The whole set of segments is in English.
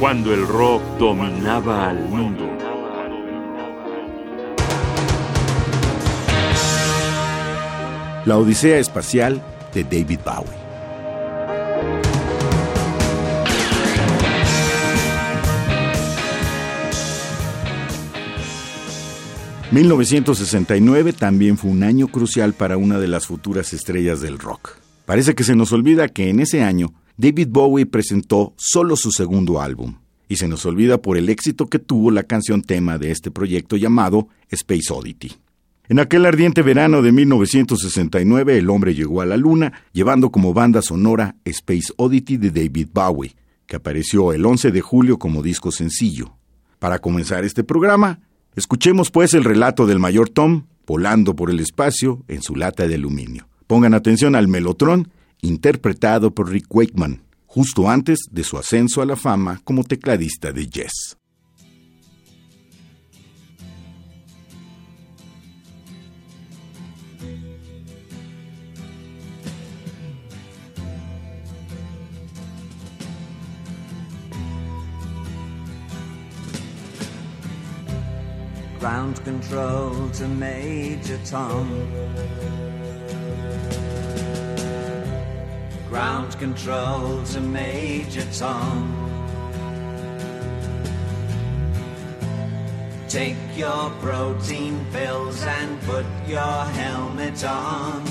cuando el rock dominaba al mundo. La Odisea Espacial de David Bowie. 1969 también fue un año crucial para una de las futuras estrellas del rock. Parece que se nos olvida que en ese año David Bowie presentó solo su segundo álbum, y se nos olvida por el éxito que tuvo la canción tema de este proyecto llamado Space Oddity. En aquel ardiente verano de 1969 el hombre llegó a la luna llevando como banda sonora Space Oddity de David Bowie, que apareció el 11 de julio como disco sencillo. Para comenzar este programa, Escuchemos pues el relato del mayor Tom volando por el espacio en su lata de aluminio. Pongan atención al melotrón interpretado por Rick Wakeman, justo antes de su ascenso a la fama como tecladista de jazz. Ground control to Major. Ground control to Major Tom. Take your protein pills and put your helmet on.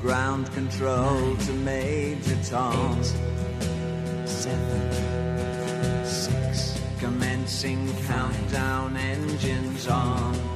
Ground control to Major Tom. Eight. Seven Commencing countdown engines on.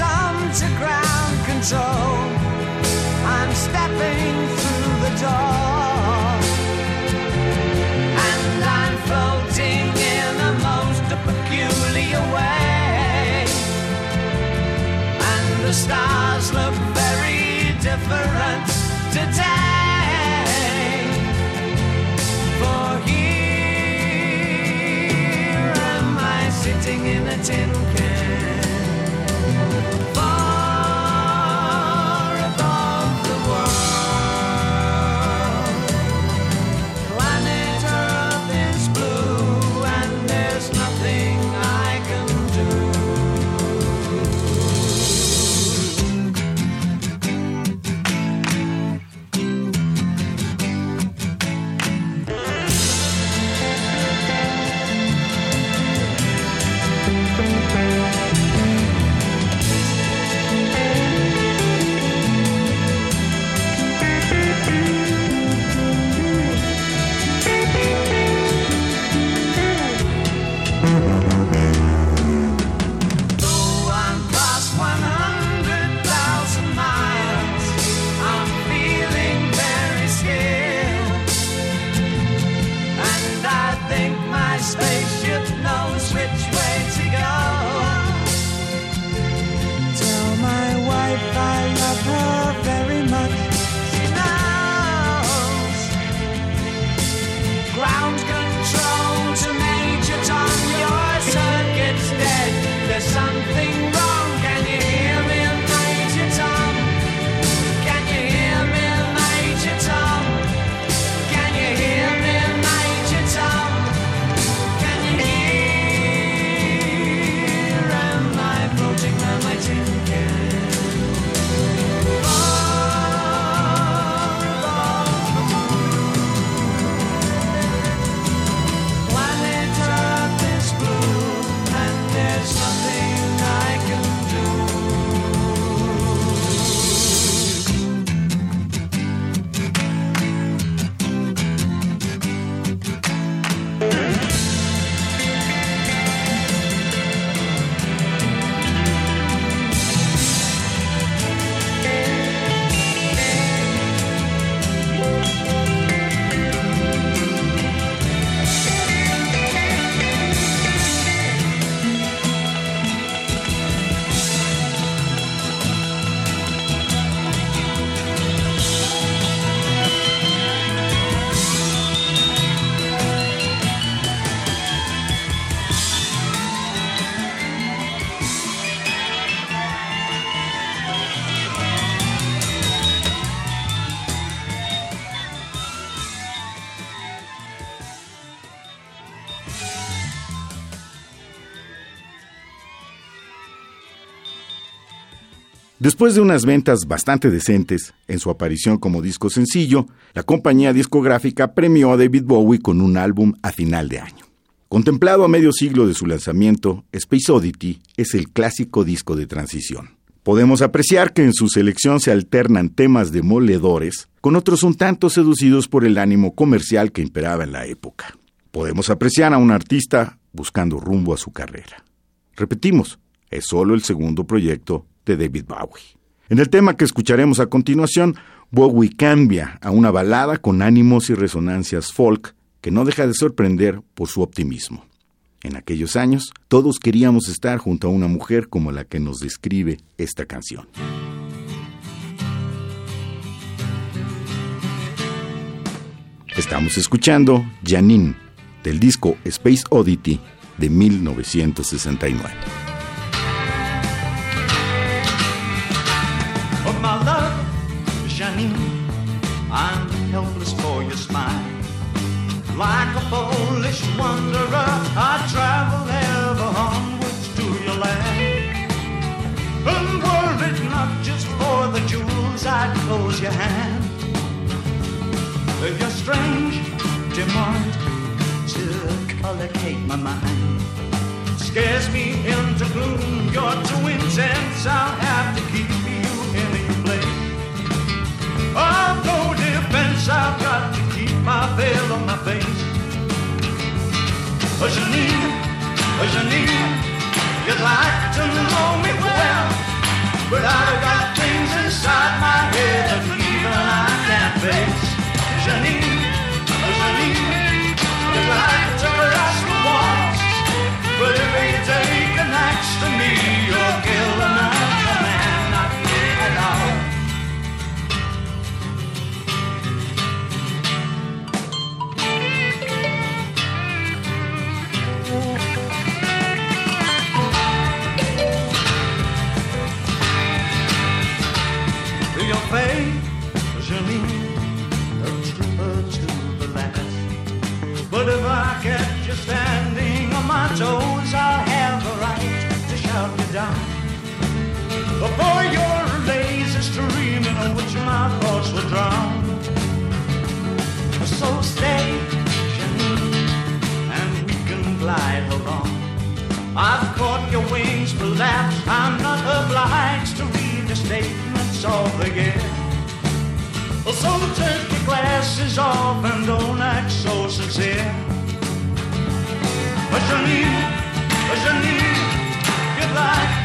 Major to ground control. I'm stepping through the door. And I'm floating in a most peculiar way And the stars look very different today. For here am I sitting in a tin can. Después de unas ventas bastante decentes en su aparición como disco sencillo, la compañía discográfica premió a David Bowie con un álbum a final de año. Contemplado a medio siglo de su lanzamiento, Space Oddity es el clásico disco de transición. Podemos apreciar que en su selección se alternan temas demoledores con otros un tanto seducidos por el ánimo comercial que imperaba en la época. Podemos apreciar a un artista buscando rumbo a su carrera. Repetimos, es solo el segundo proyecto de David Bowie. En el tema que escucharemos a continuación, Bowie cambia a una balada con ánimos y resonancias folk que no deja de sorprender por su optimismo. En aquellos años, todos queríamos estar junto a una mujer como la que nos describe esta canción. Estamos escuchando Janine, del disco Space Oddity de 1969. Helpless for your smile. Like a foolish wanderer, I travel ever onwards to your land. And were it not just for the jewels, I'd close your hand. Your strange demand to collocate my mind scares me into gloom. You're too intense, I'll have to keep Janine, oh, Janine, you'd like to know me well, but I've got things inside my head that even I can't face. Janine, oh, Janine, you'd like to cross the walls, but if you I've caught your wings, for perhaps I'm not obliged to read the statements of the year. So take your glasses off and don't act so sincere. But Janine, but you'd like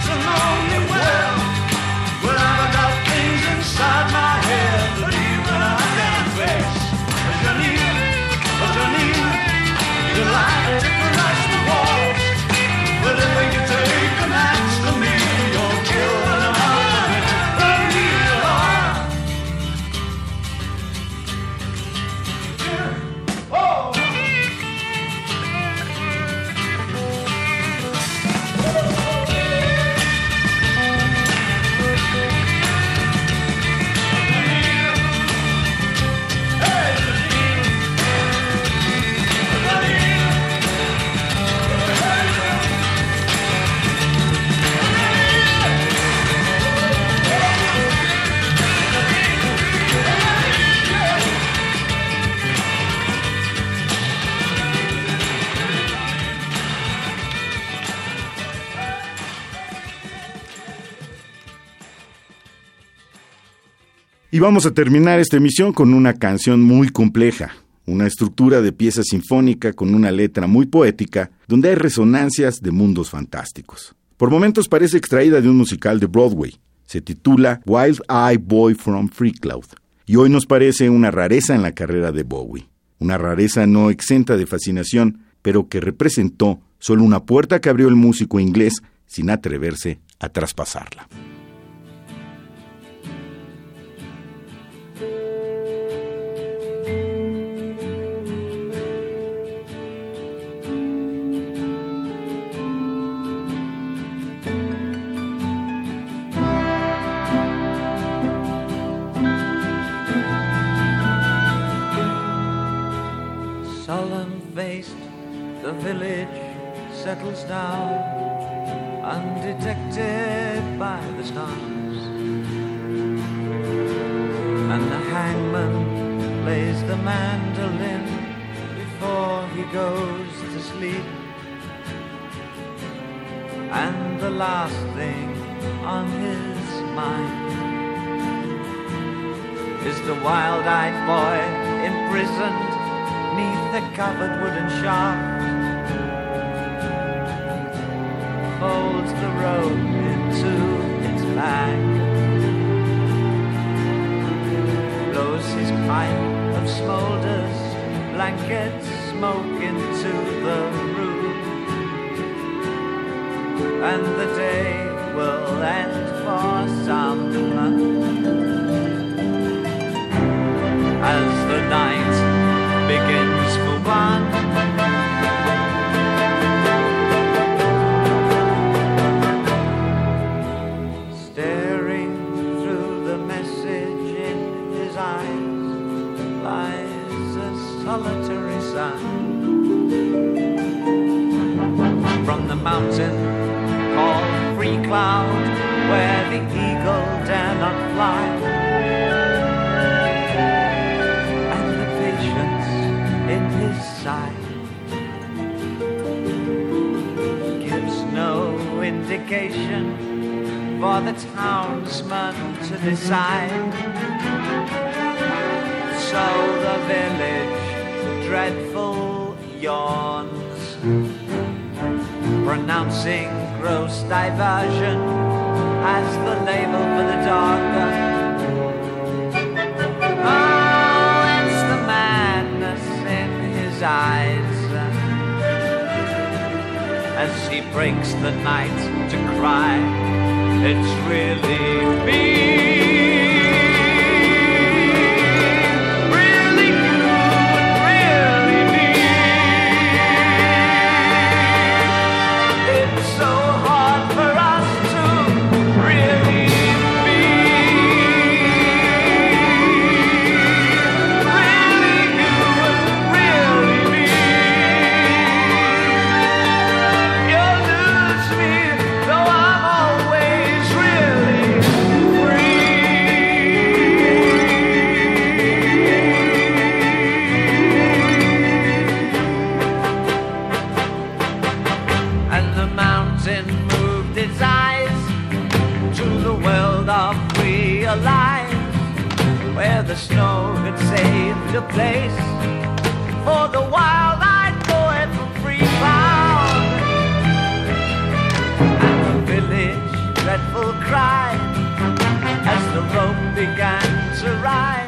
Y vamos a terminar esta emisión con una canción muy compleja, una estructura de pieza sinfónica con una letra muy poética, donde hay resonancias de mundos fantásticos. Por momentos parece extraída de un musical de Broadway. Se titula Wild Eye Boy from Free Cloud, y hoy nos parece una rareza en la carrera de Bowie. Una rareza no exenta de fascinación, pero que representó solo una puerta que abrió el músico inglés sin atreverse a traspasarla. Solemn-faced, the village settles down, undetected by the stars. And the hangman plays the mandolin before he goes to sleep. And the last thing on his mind is the wild-eyed boy imprisoned neath the covered wooden shaft. Folds the rope into its bag. Blows his pipe of smolders, blankets smoke into the room. And the day will end for some and the patience in his sight gives no indication for the townsman to decide. So the village dreadful yawns, pronouncing gross diversion as the label for the darker. As he breaks the night to cry. It's really me. Mountain moved its eyes to the world of realize where the snow had saved a place for the wild-eyed from and the village dreadful cry as the rope began to rise.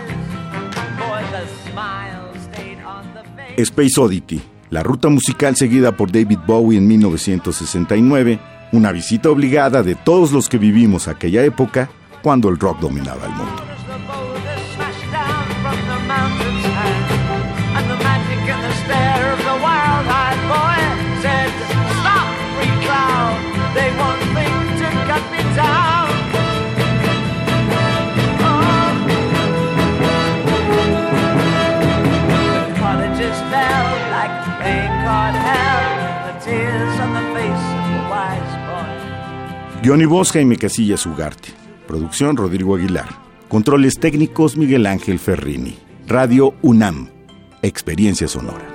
For the smile stayed on the face. Space Oddity, la ruta musical seguida por David Bowie en 1969, una visita obligada de todos los que vivimos aquella época cuando el rock dominaba el mundo. Boy. Guión y voz Jaime Casillas Ugarte. Producción Rodrigo Aguilar. Controles técnicos Miguel Ángel Ferrini. Radio UNAM. Experiencia sonora.